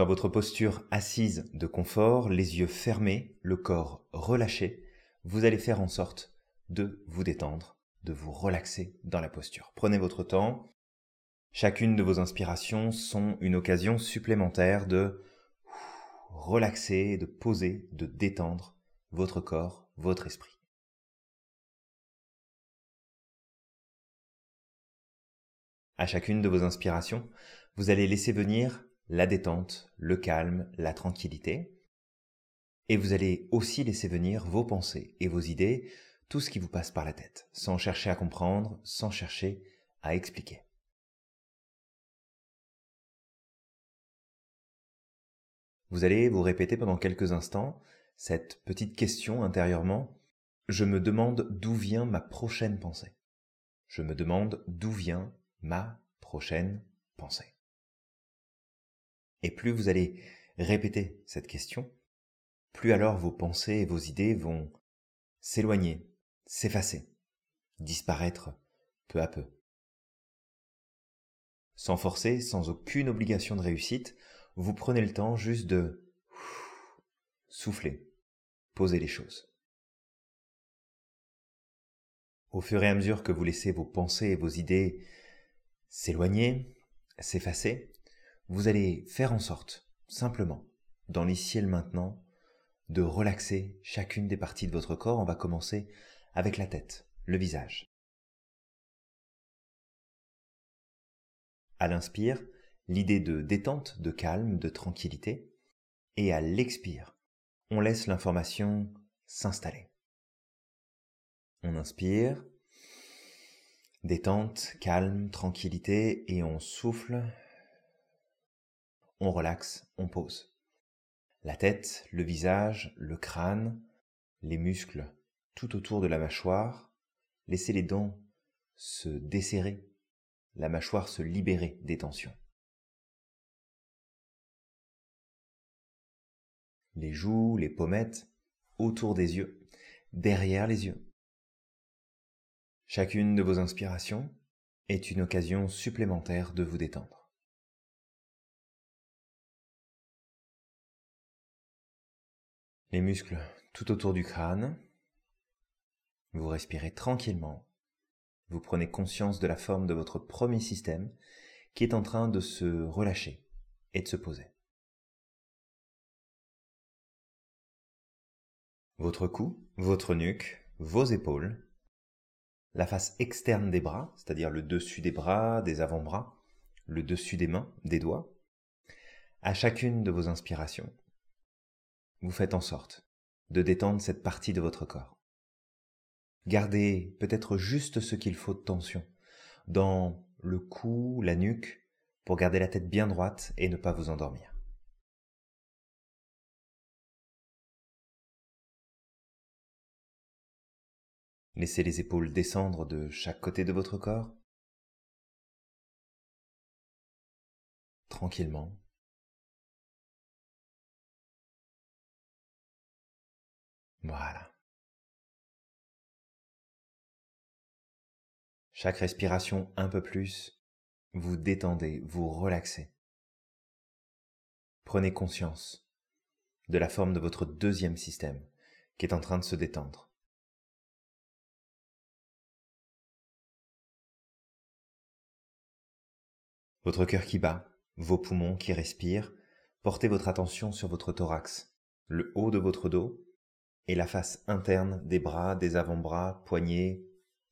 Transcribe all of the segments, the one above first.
Dans votre posture assise de confort, les yeux fermés, le corps relâché, vous allez faire en sorte de vous détendre, de vous relaxer dans la posture. Prenez votre temps. Chacune de vos inspirations sont une occasion supplémentaire de relaxer, de poser, de détendre votre corps, votre esprit. À chacune de vos inspirations, vous allez laisser venir la détente, le calme, la tranquillité. Et vous allez aussi laisser venir vos pensées et vos idées, tout ce qui vous passe par la tête, sans chercher à comprendre, sans chercher à expliquer. Vous allez vous répéter pendant quelques instants cette petite question intérieurement. Je me demande d'où vient ma prochaine pensée. Je me demande d'où vient ma prochaine pensée. Et plus vous allez répéter cette question, plus alors vos pensées et vos idées vont s'éloigner, s'effacer, disparaître peu à peu. Sans forcer, sans aucune obligation de réussite, vous prenez le temps juste de souffler, poser les choses. Au fur et à mesure que vous laissez vos pensées et vos idées s'éloigner, s'effacer, vous allez faire en sorte, simplement, dans l'ici et le maintenant, de relaxer chacune des parties de votre corps. On va commencer avec la tête, le visage. À l'inspire, l'idée de détente, de calme, de tranquillité. Et à l'expire, on laisse l'information s'installer. On inspire, détente, calme, tranquillité, et on souffle, on relaxe, on pose. La tête, le visage, le crâne, les muscles tout autour de la mâchoire, laissez les dents se desserrer, la mâchoire se libérer des tensions. Les joues, les pommettes, autour des yeux, derrière les yeux. Chacune de vos inspirations est une occasion supplémentaire de vous détendre. Les muscles tout autour du crâne, vous respirez tranquillement. Vous prenez conscience de la forme de votre premier système qui est en train de se relâcher et de se poser. Votre cou, votre nuque, vos épaules, la face externe des bras, c'est-à-dire le dessus des bras, des avant-bras, le dessus des mains, des doigts. À chacune de vos inspirations, vous faites en sorte de détendre cette partie de votre corps. Gardez peut-être juste ce qu'il faut de tension dans le cou, la nuque, pour garder la tête bien droite et ne pas vous endormir. Laissez les épaules descendre de chaque côté de votre corps. Tranquillement. Voilà. Chaque respiration un peu plus, vous détendez, vous relaxez. Prenez conscience de la forme de votre deuxième système qui est en train de se détendre. Votre cœur qui bat, vos poumons qui respirent, portez votre attention sur votre thorax, le haut de votre dos et la face interne des bras, des avant-bras, poignets,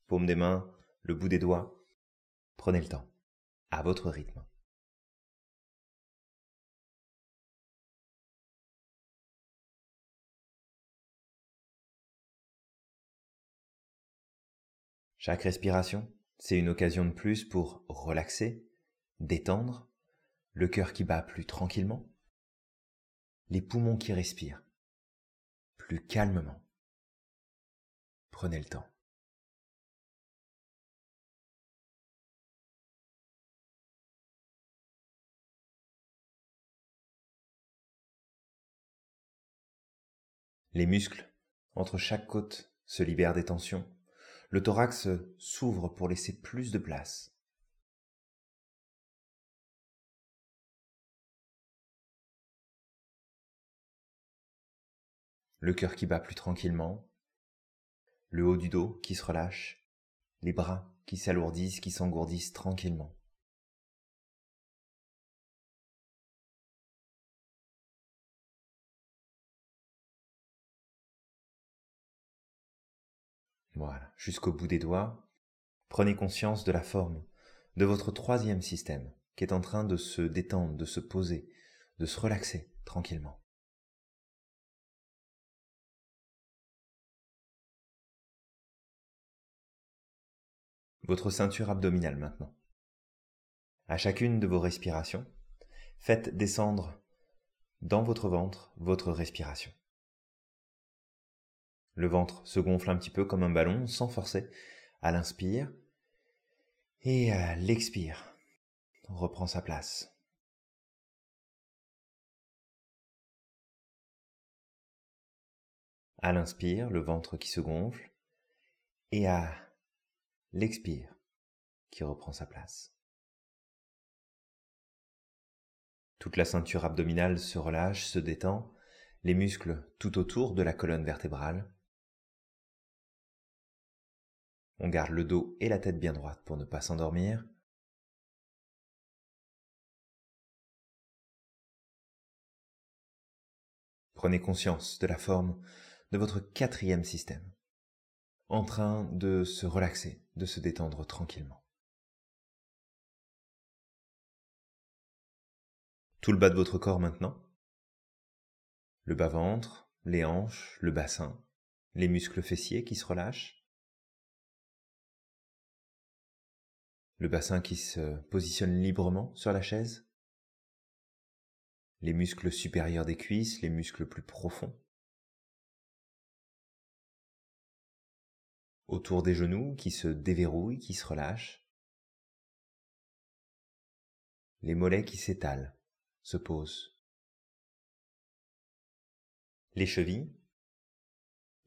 paumes des mains, le bout des doigts. Prenez le temps, à votre rythme. Chaque respiration, c'est une occasion de plus pour relaxer, détendre, le cœur qui bat plus tranquillement, les poumons qui respirent calmement. Prenez le temps. Les muscles, entre chaque côte, se libèrent des tensions. Le thorax s'ouvre pour laisser plus de place. Le cœur qui bat plus tranquillement, le haut du dos qui se relâche, les bras qui s'alourdissent, qui s'engourdissent tranquillement. Voilà, jusqu'au bout des doigts, prenez conscience de la forme de votre troisième système qui est en train de se détendre, de se poser, de se relaxer tranquillement. Votre ceinture abdominale maintenant. À chacune de vos respirations, faites descendre dans votre ventre votre respiration. Le ventre se gonfle un petit peu comme un ballon sans forcer à l'inspire et à l'expire reprend sa place. À l'inspire, le ventre qui se gonfle, et à l'expire, qui reprend sa place. Toute la ceinture abdominale se relâche, se détend, les muscles tout autour de la colonne vertébrale. On garde le dos et la tête bien droite pour ne pas s'endormir. Prenez conscience de la forme de votre quatrième système, en train de se relaxer, de se détendre tranquillement. Tout le bas de votre corps maintenant, le bas-ventre, les hanches, le bassin, les muscles fessiers qui se relâchent, le bassin qui se positionne librement sur la chaise, les muscles supérieurs des cuisses, les muscles plus profonds? Autour des genoux qui se déverrouillent, qui se relâchent. Les mollets qui s'étalent, se posent. Les chevilles,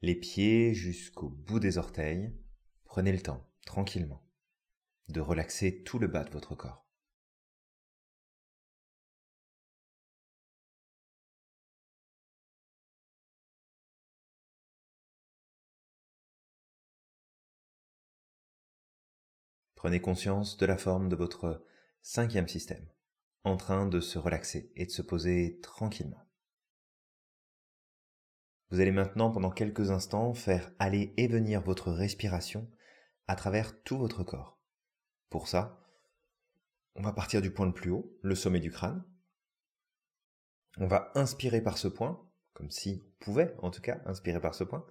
les pieds jusqu'au bout des orteils. Prenez le temps, tranquillement, de relaxer tout le bas de votre corps. Prenez conscience de la forme de votre cinquième système, en train de se relaxer et de se poser tranquillement. Vous allez maintenant pendant quelques instants faire aller et venir votre respiration à travers tout votre corps. Pour ça, on va partir du point le plus haut, le sommet du crâne. On va inspirer par ce point, comme si on pouvait en tout cas inspirer par ce point.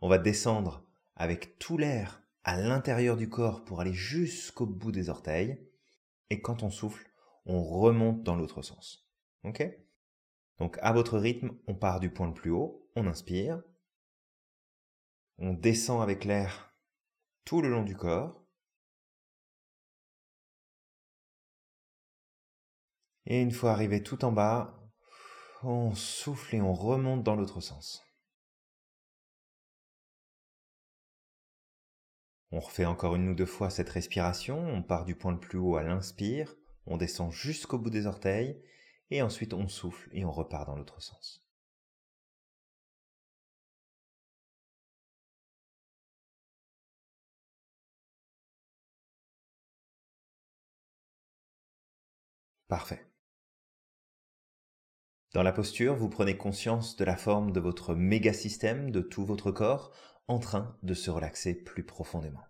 On va descendre avec tout l'air à l'intérieur du corps pour aller jusqu'au bout des orteils. Et quand on souffle, on remonte dans l'autre sens. Ok? Donc à votre rythme, on part du point le plus haut, on inspire, on descend avec l'air tout le long du corps. Et une fois arrivé tout en bas, on souffle et on remonte dans l'autre sens. On refait encore une ou deux fois cette respiration, on part du point le plus haut à l'inspire, on descend jusqu'au bout des orteils, et ensuite on souffle et on repart dans l'autre sens. Parfait. Dans la posture, vous prenez conscience de la forme de votre méga système, de tout votre corps, en train de se relaxer plus profondément.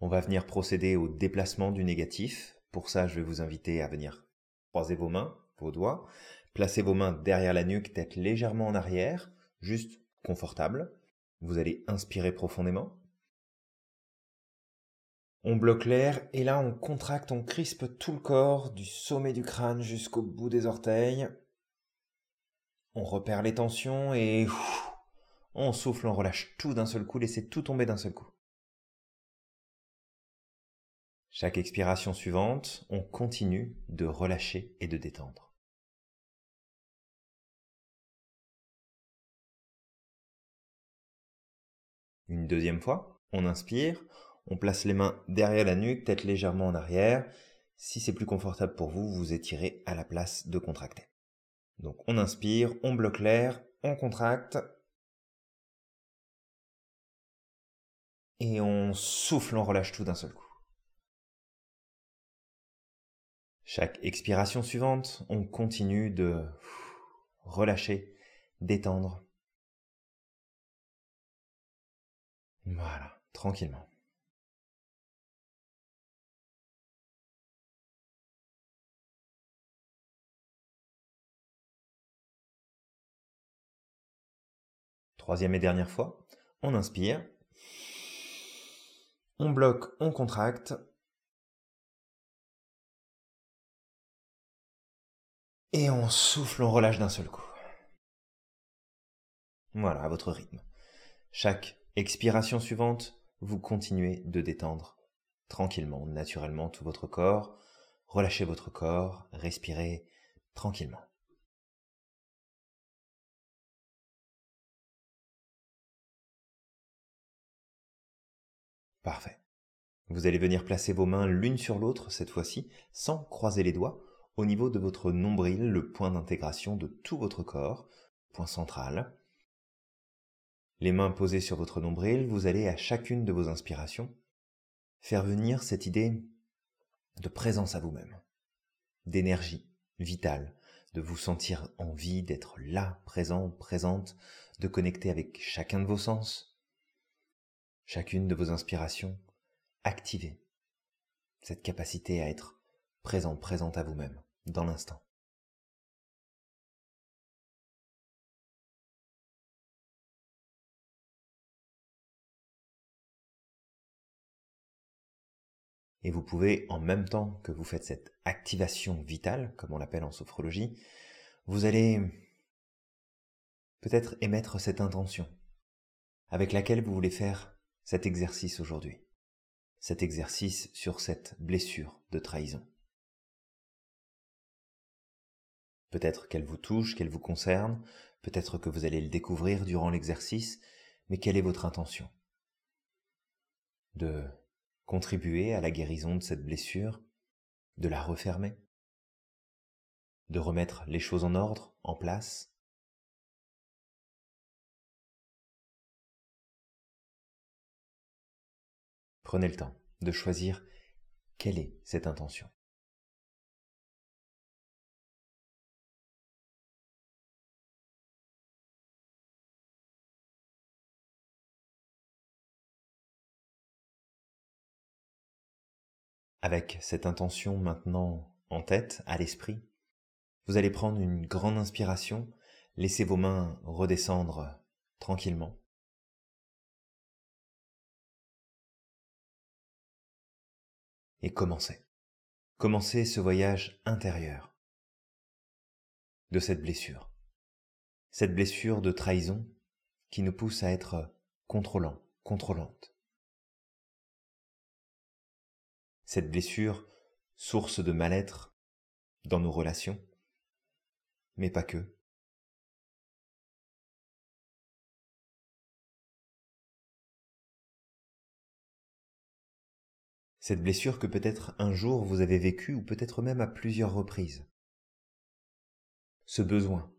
On va venir procéder au déplacement du négatif. Pour ça, je vais vous inviter à venir croiser vos mains, vos doigts, placer vos mains derrière la nuque, tête légèrement en arrière, juste confortable. Vous allez inspirer profondément. On bloque l'air et là on contracte, on crispe tout le corps du sommet du crâne jusqu'au bout des orteils. On repère les tensions et on souffle, on relâche tout d'un seul coup, laissez tout tomber d'un seul coup. Chaque expiration suivante, on continue de relâcher et de détendre. Une deuxième fois, on inspire, on place les mains derrière la nuque, tête légèrement en arrière. Si c'est plus confortable pour vous, vous étirez à la place de contracter. Donc on inspire, on bloque l'air, on contracte. Et on souffle, on relâche tout d'un seul coup. Chaque expiration suivante, on continue de relâcher, détendre. Voilà, tranquillement. Troisième et dernière fois, on inspire. On bloque, on contracte. Et on souffle, on relâche d'un seul coup. Voilà, à votre rythme. Chaque expiration suivante, vous continuez de détendre tranquillement, naturellement tout votre corps. Relâchez votre corps, respirez tranquillement. Parfait. Vous allez venir placer vos mains l'une sur l'autre cette fois-ci, sans croiser les doigts, au niveau de votre nombril, le point d'intégration de tout votre corps, point central. Les mains posées sur votre nombril, vous allez à chacune de vos inspirations faire venir cette idée de présence à vous-même, d'énergie vitale, de vous sentir en vie, d'être là, présent, présente, de connecter avec chacun de vos sens, chacune de vos inspirations, activez cette capacité à être présent, présente à vous-même, dans l'instant. Et vous pouvez, en même temps que vous faites cette activation vitale, comme on l'appelle en sophrologie, vous allez peut-être émettre cette intention avec laquelle vous voulez faire cet exercice aujourd'hui, cet exercice sur cette blessure de trahison. Peut-être qu'elle vous touche, qu'elle vous concerne, peut-être que vous allez le découvrir durant l'exercice, mais quelle est votre intention? De contribuer à la guérison de cette blessure, de la refermer, de remettre les choses en ordre, en place, Prenez le temps de choisir quelle est cette intention. Avec cette intention maintenant en tête, à l'esprit, vous allez prendre une grande inspiration, laissez vos mains redescendre tranquillement. Et commencez. Commencez ce voyage intérieur de cette blessure. Cette blessure de trahison qui nous pousse à être contrôlant, contrôlante. Cette blessure, source de mal-être dans nos relations, mais pas que. Cette blessure que peut-être un jour vous avez vécue ou peut-être même à plusieurs reprises. Ce besoin,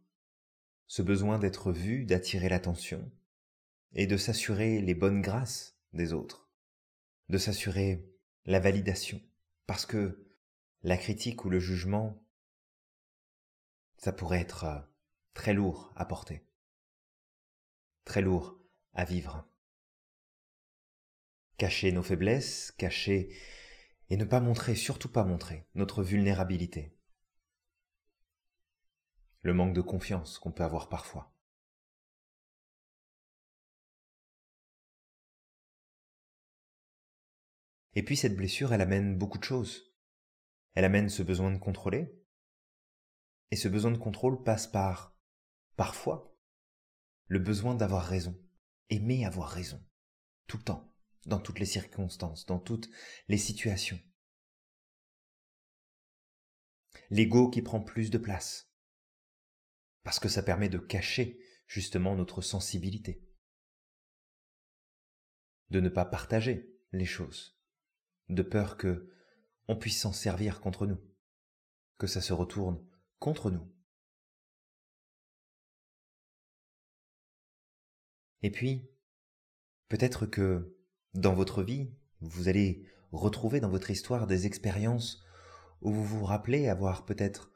ce besoin d'être vu, d'attirer l'attention et de s'assurer les bonnes grâces des autres, de s'assurer la validation, parce que la critique ou le jugement, ça pourrait être euh, très lourd à porter, très lourd à vivre cacher nos faiblesses, cacher et ne pas montrer, surtout pas montrer, notre vulnérabilité. Le manque de confiance qu'on peut avoir parfois. Et puis cette blessure, elle amène beaucoup de choses. Elle amène ce besoin de contrôler. Et ce besoin de contrôle passe par, parfois, le besoin d'avoir raison, aimer avoir raison, tout le temps dans toutes les circonstances, dans toutes les situations. L'ego qui prend plus de place. Parce que ça permet de cacher justement notre sensibilité. De ne pas partager les choses. De peur que on puisse s'en servir contre nous. Que ça se retourne contre nous. Et puis, peut-être que dans votre vie, vous allez retrouver dans votre histoire des expériences où vous vous rappelez avoir peut-être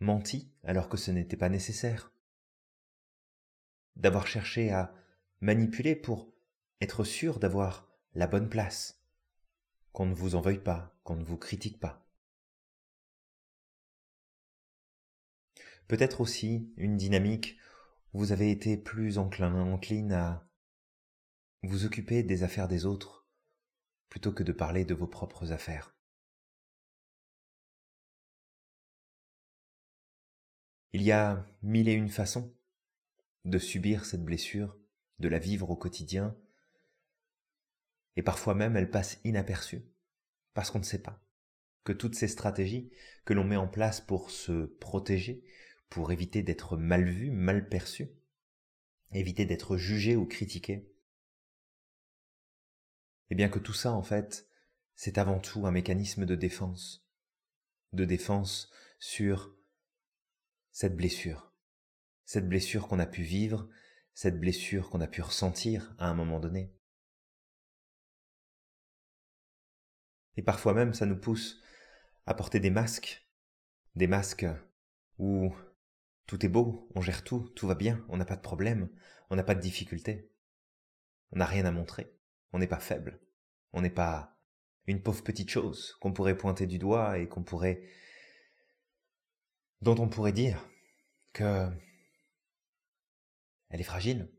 menti alors que ce n'était pas nécessaire, d'avoir cherché à manipuler pour être sûr d'avoir la bonne place, qu'on ne vous en veuille pas, qu'on ne vous critique pas. Peut-être aussi une dynamique où vous avez été plus enclin, encline à vous occuper des affaires des autres plutôt que de parler de vos propres affaires. Il y a mille et une façons de subir cette blessure, de la vivre au quotidien, et parfois même elle passe inaperçue, parce qu'on ne sait pas que toutes ces stratégies que l'on met en place pour se protéger, pour éviter d'être mal vu, mal perçu, éviter d'être jugé ou critiqué, et bien que tout ça, en fait, c'est avant tout un mécanisme de défense, de défense sur cette blessure, cette blessure qu'on a pu vivre, cette blessure qu'on a pu ressentir à un moment donné. Et parfois même, ça nous pousse à porter des masques, des masques où tout est beau, on gère tout, tout va bien, on n'a pas de problème, on n'a pas de difficulté, on n'a rien à montrer, on n'est pas faible, on n'est pas une pauvre petite chose qu'on pourrait pointer du doigt et qu'on pourrait dont on pourrait dire que elle est fragile.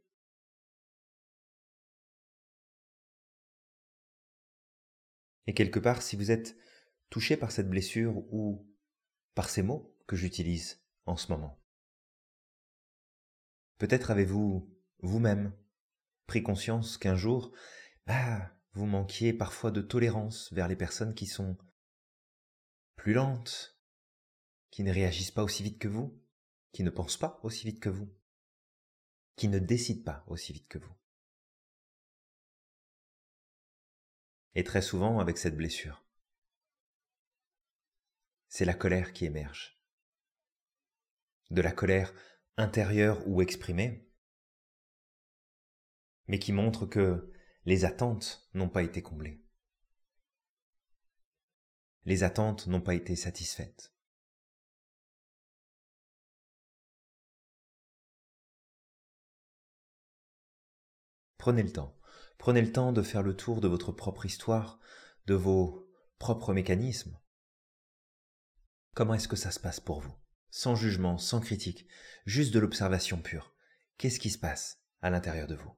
Et quelque part, si vous êtes touché par cette blessure ou par ces mots que j'utilise en ce moment, peut-être avez-vous vous-même pris conscience qu'un jour, bah, vous manquiez parfois de tolérance vers les personnes qui sont plus lentes, qui ne réagissent pas aussi vite que vous, qui ne pensent pas aussi vite que vous, qui ne décident pas aussi vite que vous. Et très souvent avec cette blessure. C'est la colère qui émerge. De la colère intérieure ou exprimée, mais qui montre que les attentes n'ont pas été comblées. Les attentes n'ont pas été satisfaites. Prenez le temps. Prenez le temps de faire le tour de votre propre histoire, de vos propres mécanismes. Comment est-ce que ça se passe pour vous? Sans jugement, sans critique, juste de l'observation pure. Qu'est-ce qui se passe à l'intérieur de vous?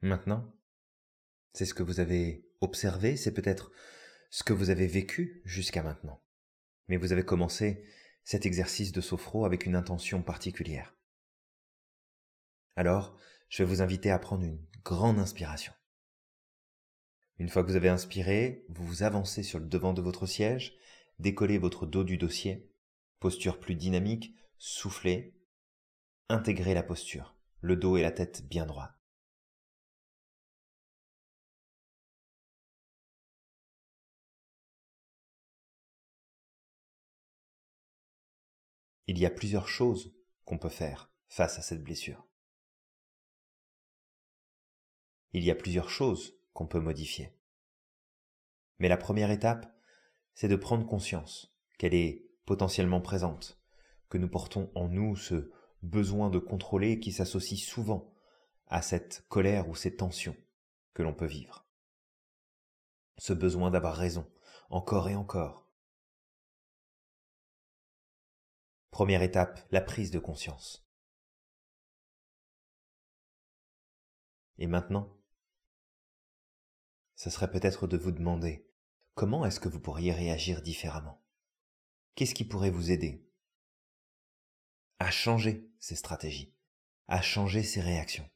Maintenant, c'est ce que vous avez observé, c'est peut-être ce que vous avez vécu jusqu'à maintenant. Mais vous avez commencé cet exercice de sophro avec une intention particulière. Alors, je vais vous inviter à prendre une grande inspiration. Une fois que vous avez inspiré, vous vous avancez sur le devant de votre siège, décollez votre dos du dossier, posture plus dynamique, soufflez, intégrez la posture, le dos et la tête bien droits. Il y a plusieurs choses qu'on peut faire face à cette blessure. Il y a plusieurs choses qu'on peut modifier. Mais la première étape, c'est de prendre conscience qu'elle est potentiellement présente, que nous portons en nous ce besoin de contrôler qui s'associe souvent à cette colère ou ces tensions que l'on peut vivre. Ce besoin d'avoir raison, encore et encore, Première étape, la prise de conscience. Et maintenant, ce serait peut-être de vous demander comment est-ce que vous pourriez réagir différemment? Qu'est-ce qui pourrait vous aider à changer ces stratégies, à changer ces réactions?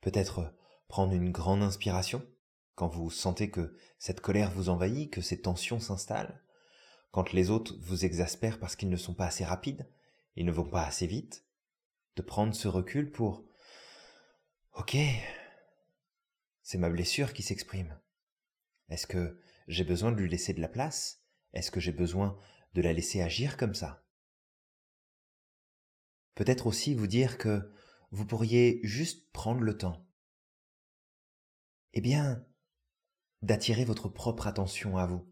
Peut-être prendre une grande inspiration quand vous sentez que cette colère vous envahit, que ces tensions s'installent, quand les autres vous exaspèrent parce qu'ils ne sont pas assez rapides, ils ne vont pas assez vite, de prendre ce recul pour Ok, c'est ma blessure qui s'exprime. Est-ce que j'ai besoin de lui laisser de la place? Est-ce que j'ai besoin de la laisser agir comme ça Peut-être aussi vous dire que vous pourriez juste prendre le temps. Eh bien, d'attirer votre propre attention à vous,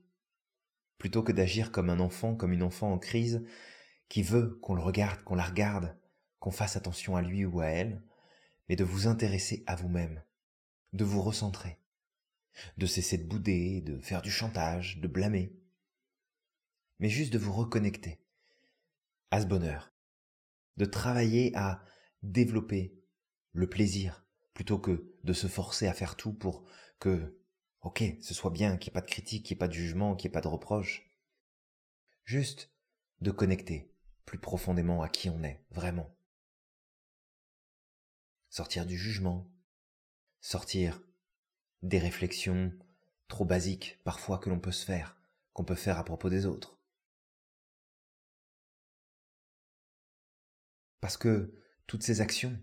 plutôt que d'agir comme un enfant, comme une enfant en crise, qui veut qu'on le regarde, qu'on la regarde, qu'on fasse attention à lui ou à elle, mais de vous intéresser à vous-même, de vous recentrer, de cesser de bouder, de faire du chantage, de blâmer, mais juste de vous reconnecter à ce bonheur, de travailler à développer le plaisir plutôt que de se forcer à faire tout pour que, ok, ce soit bien, qu'il n'y ait pas de critique, qu'il n'y ait pas de jugement, qu'il n'y ait pas de reproche. Juste de connecter plus profondément à qui on est, vraiment. Sortir du jugement, sortir des réflexions trop basiques parfois que l'on peut se faire, qu'on peut faire à propos des autres. Parce que toutes ces actions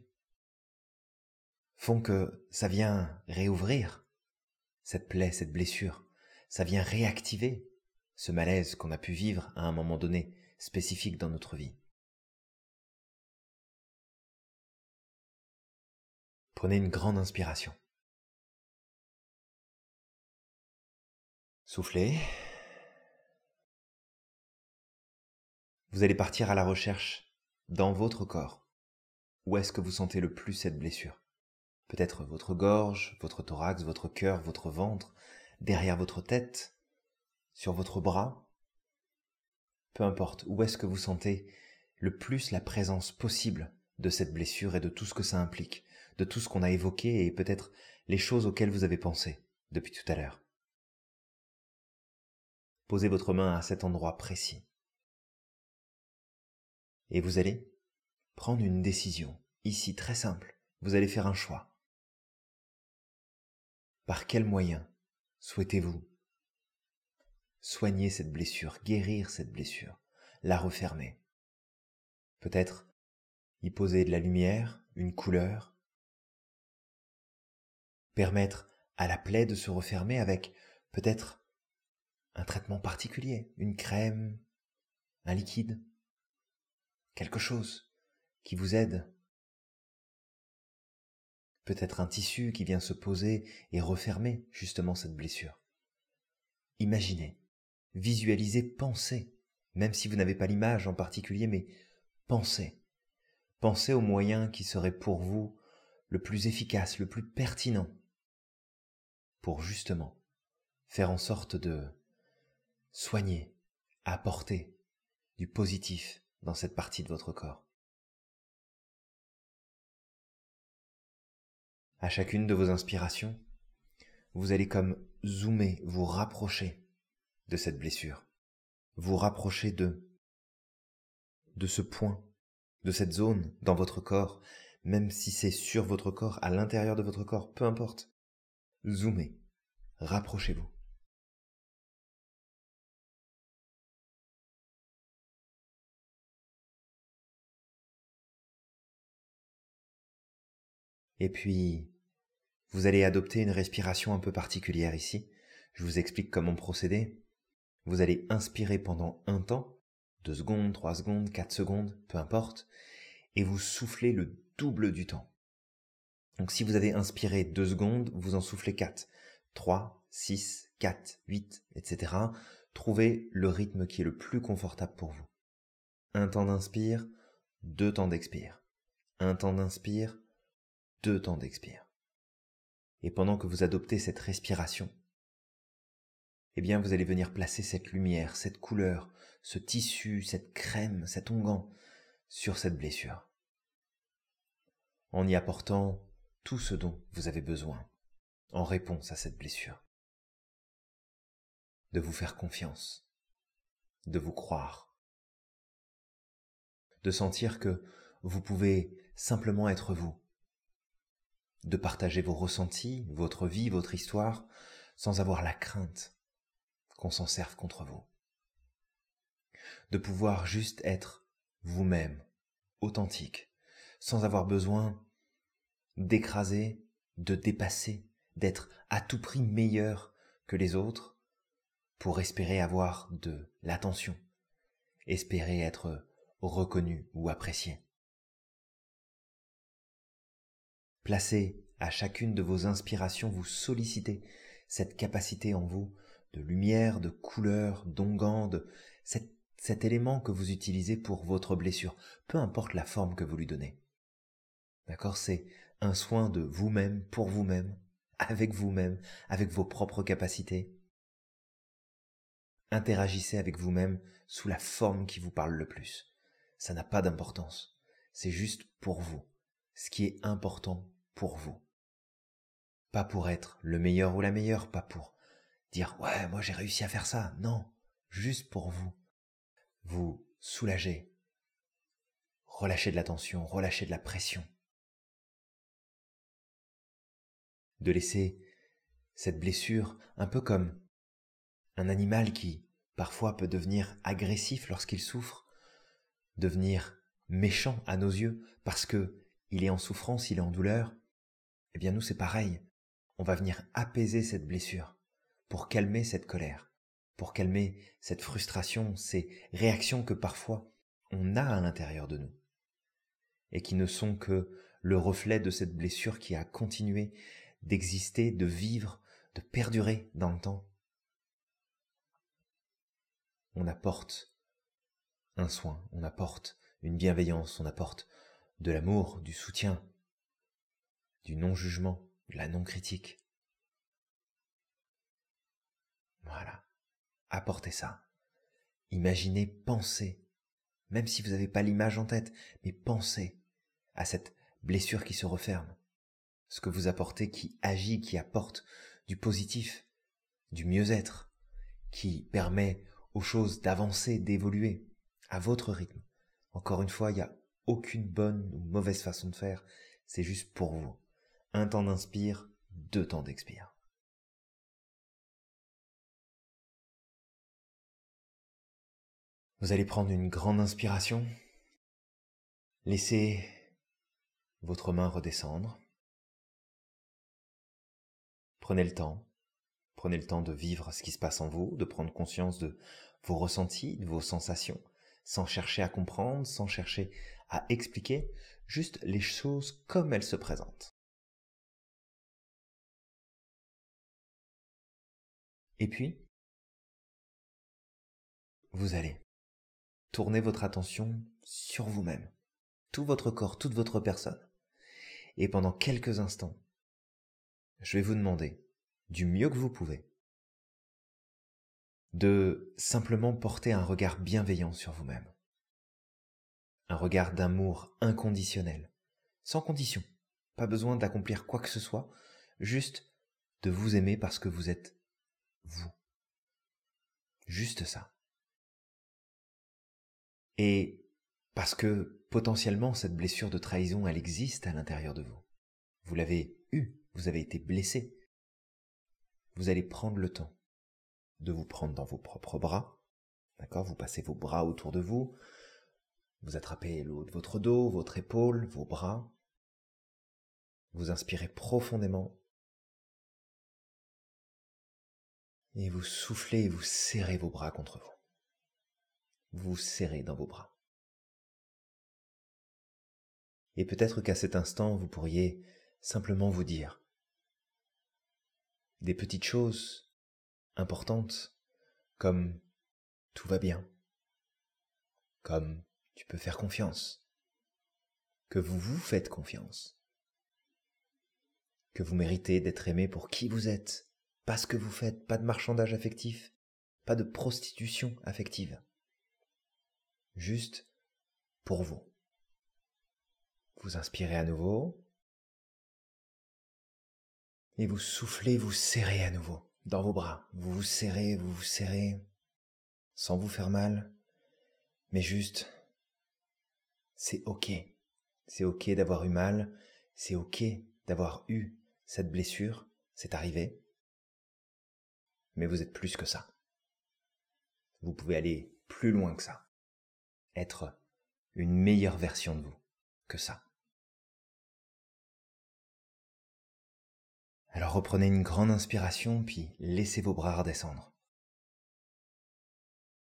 font que ça vient réouvrir cette plaie, cette blessure, ça vient réactiver ce malaise qu'on a pu vivre à un moment donné spécifique dans notre vie. Prenez une grande inspiration. Soufflez. Vous allez partir à la recherche dans votre corps. Où est-ce que vous sentez le plus cette blessure? Peut-être votre gorge, votre thorax, votre cœur, votre ventre, derrière votre tête, sur votre bras. Peu importe, où est-ce que vous sentez le plus la présence possible de cette blessure et de tout ce que ça implique, de tout ce qu'on a évoqué et peut-être les choses auxquelles vous avez pensé depuis tout à l'heure. Posez votre main à cet endroit précis. Et vous allez prendre une décision, ici très simple. Vous allez faire un choix. Par quel moyen souhaitez-vous soigner cette blessure, guérir cette blessure, la refermer? Peut-être y poser de la lumière, une couleur, permettre à la plaie de se refermer avec peut-être un traitement particulier, une crème, un liquide, quelque chose qui vous aide. Peut-être un tissu qui vient se poser et refermer justement cette blessure. Imaginez, visualisez, pensez, même si vous n'avez pas l'image en particulier, mais pensez. Pensez aux moyens qui seraient pour vous le plus efficace, le plus pertinent, pour justement faire en sorte de soigner, apporter du positif dans cette partie de votre corps. À chacune de vos inspirations, vous allez comme zoomer, vous rapprocher de cette blessure, vous rapprocher de ce point, de cette zone dans votre corps, même si c'est sur votre corps, à l'intérieur de votre corps, peu importe. Zoomez, rapprochez-vous. Et puis, vous allez adopter une respiration un peu particulière ici. Je vous explique comment procéder. Vous allez inspirer pendant un temps, deux secondes, trois secondes, quatre secondes, peu importe, et vous soufflez le double du temps. Donc si vous avez inspiré deux secondes, vous en soufflez quatre, trois, six, quatre, huit, etc. Trouvez le rythme qui est le plus confortable pour vous. Un temps d'inspire, deux temps d'expire. Un temps d'inspire, deux temps d'expire. Et pendant que vous adoptez cette respiration, eh bien vous allez venir placer cette lumière, cette couleur, ce tissu, cette crème, cet onguent sur cette blessure. En y apportant tout ce dont vous avez besoin en réponse à cette blessure. De vous faire confiance, de vous croire, de sentir que vous pouvez simplement être vous, de partager vos ressentis, votre vie, votre histoire, sans avoir la crainte qu'on s'en serve contre vous. De pouvoir juste être vous-même, authentique, sans avoir besoin d'écraser, de dépasser, d'être à tout prix meilleur que les autres pour espérer avoir de l'attention, espérer être reconnu ou apprécié. Placez à chacune de vos inspirations, vous sollicitez cette capacité en vous de lumière, de couleur, d'ongande, cet, cet élément que vous utilisez pour votre blessure, peu importe la forme que vous lui donnez. D'accord? C'est un soin de vous-même, pour vous-même, avec vous-même, avec vos propres capacités. Interagissez avec vous-même sous la forme qui vous parle le plus. Ça n'a pas d'importance. C'est juste pour vous. Ce qui est important pour vous. Pas pour être le meilleur ou la meilleure, pas pour dire ouais, moi j'ai réussi à faire ça. Non, juste pour vous. Vous soulager. Relâcher de la tension, relâcher de la pression. De laisser cette blessure un peu comme un animal qui parfois peut devenir agressif lorsqu'il souffre, devenir méchant à nos yeux parce que il est en souffrance, il est en douleur. Eh bien nous c'est pareil. On va venir apaiser cette blessure pour calmer cette colère, pour calmer cette frustration, ces réactions que parfois on a à l'intérieur de nous et qui ne sont que le reflet de cette blessure qui a continué d'exister, de vivre, de perdurer dans le temps. On apporte un soin, on apporte une bienveillance, on apporte de l'amour, du soutien, du non-jugement, de la non-critique. Voilà. Apportez ça. Imaginez, pensez, même si vous n'avez pas l'image en tête, mais pensez à cette blessure qui se referme, ce que vous apportez qui agit, qui apporte du positif, du mieux-être, qui permet aux choses d'avancer, d'évoluer à votre rythme. Encore une fois, il n'y a aucune bonne ou mauvaise façon de faire, c'est juste pour vous. Un temps d'inspire, deux temps d'expire. Vous allez prendre une grande inspiration, laissez votre main redescendre, prenez le temps, prenez le temps de vivre ce qui se passe en vous, de prendre conscience de vos ressentis, de vos sensations, sans chercher à comprendre, sans chercher à expliquer, juste les choses comme elles se présentent. Et puis, vous allez tourner votre attention sur vous-même, tout votre corps, toute votre personne. Et pendant quelques instants, je vais vous demander, du mieux que vous pouvez, de simplement porter un regard bienveillant sur vous-même. Un regard d'amour inconditionnel, sans condition. Pas besoin d'accomplir quoi que ce soit, juste de vous aimer parce que vous êtes vous. Juste ça. Et parce que potentiellement cette blessure de trahison, elle existe à l'intérieur de vous. Vous l'avez eue, vous avez été blessé. Vous allez prendre le temps de vous prendre dans vos propres bras. D'accord? Vous passez vos bras autour de vous. Vous attrapez le de votre dos, votre épaule, vos bras. Vous inspirez profondément. Et vous soufflez et vous serrez vos bras contre vous. Vous serrez dans vos bras. Et peut-être qu'à cet instant, vous pourriez simplement vous dire des petites choses importantes comme tout va bien, comme tu peux faire confiance, que vous vous faites confiance, que vous méritez d'être aimé pour qui vous êtes, pas ce que vous faites, pas de marchandage affectif, pas de prostitution affective, juste pour vous. Vous inspirez à nouveau et vous soufflez, vous serrez à nouveau dans vos bras. Vous vous serrez, vous vous serrez, sans vous faire mal, mais juste, c'est ok. C'est ok d'avoir eu mal, c'est ok d'avoir eu cette blessure, c'est arrivé mais vous êtes plus que ça. Vous pouvez aller plus loin que ça. Être une meilleure version de vous que ça. Alors reprenez une grande inspiration, puis laissez vos bras redescendre.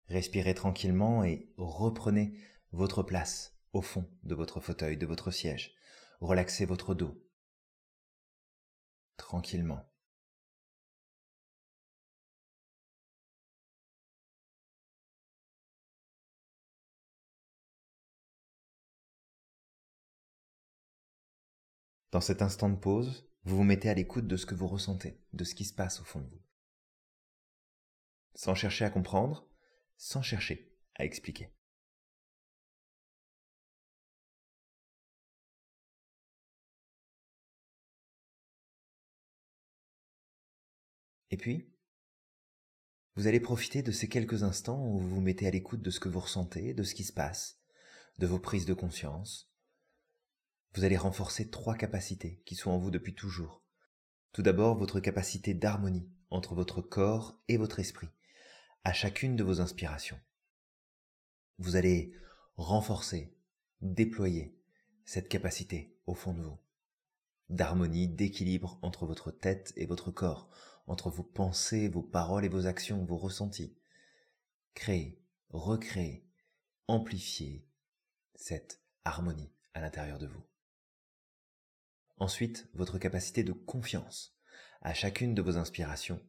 Respirez tranquillement et reprenez votre place au fond de votre fauteuil, de votre siège. Relaxez votre dos. Tranquillement. Dans cet instant de pause, vous vous mettez à l'écoute de ce que vous ressentez, de ce qui se passe au fond de vous. Sans chercher à comprendre, sans chercher à expliquer. Et puis, vous allez profiter de ces quelques instants où vous vous mettez à l'écoute de ce que vous ressentez, de ce qui se passe, de vos prises de conscience, vous allez renforcer trois capacités qui sont en vous depuis toujours. Tout d'abord, votre capacité d'harmonie entre votre corps et votre esprit, à chacune de vos inspirations. Vous allez renforcer, déployer cette capacité au fond de vous, d'harmonie, d'équilibre entre votre tête et votre corps, entre vos pensées, vos paroles et vos actions, vos ressentis. Créer, recréer, amplifier cette harmonie à l'intérieur de vous. Ensuite, votre capacité de confiance. À chacune de vos inspirations,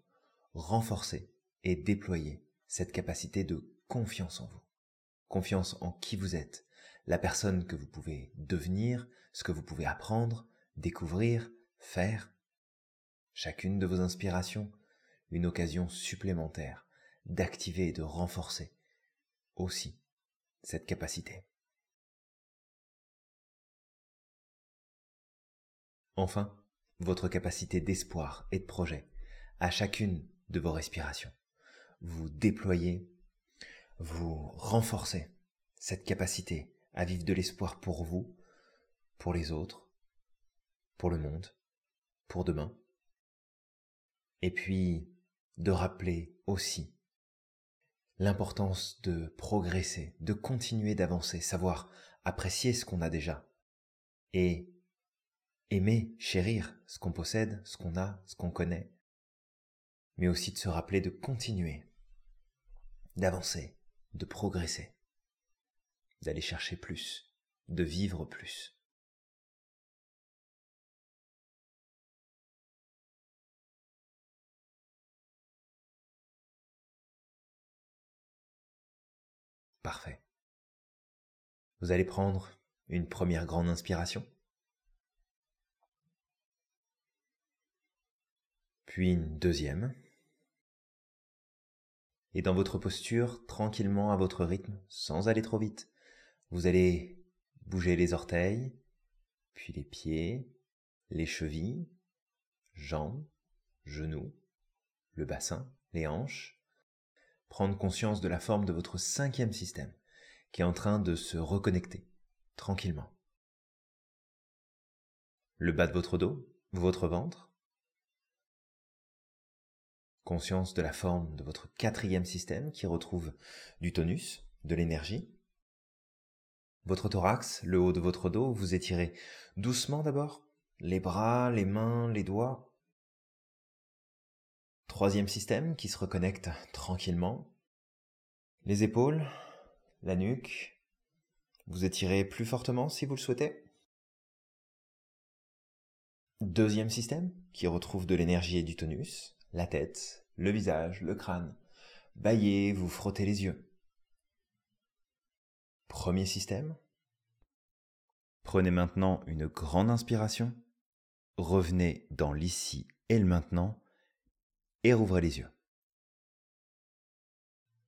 renforcez et déployez cette capacité de confiance en vous. Confiance en qui vous êtes, la personne que vous pouvez devenir, ce que vous pouvez apprendre, découvrir, faire. Chacune de vos inspirations, une occasion supplémentaire d'activer et de renforcer aussi cette capacité. Enfin, votre capacité d'espoir et de projet à chacune de vos respirations. Vous déployez, vous renforcez cette capacité à vivre de l'espoir pour vous, pour les autres, pour le monde, pour demain. Et puis, de rappeler aussi l'importance de progresser, de continuer d'avancer, savoir apprécier ce qu'on a déjà et aimer, chérir ce qu'on possède, ce qu'on a, ce qu'on connaît, mais aussi de se rappeler de continuer, d'avancer, de progresser, d'aller chercher plus, de vivre plus. Parfait. Vous allez prendre une première grande inspiration. Puis une deuxième. Et dans votre posture, tranquillement à votre rythme, sans aller trop vite, vous allez bouger les orteils, puis les pieds, les chevilles, jambes, genoux, le bassin, les hanches, prendre conscience de la forme de votre cinquième système qui est en train de se reconnecter tranquillement. Le bas de votre dos, votre ventre, conscience de la forme de votre quatrième système qui retrouve du tonus, de l'énergie. Votre thorax, le haut de votre dos, vous étirez doucement d'abord, les bras, les mains, les doigts. Troisième système qui se reconnecte tranquillement. Les épaules, la nuque. Vous étirez plus fortement si vous le souhaitez. Deuxième système qui retrouve de l'énergie et du tonus la tête, le visage, le crâne. Baillez, vous frottez les yeux. Premier système. Prenez maintenant une grande inspiration. Revenez dans l'ici et le maintenant et rouvrez les yeux.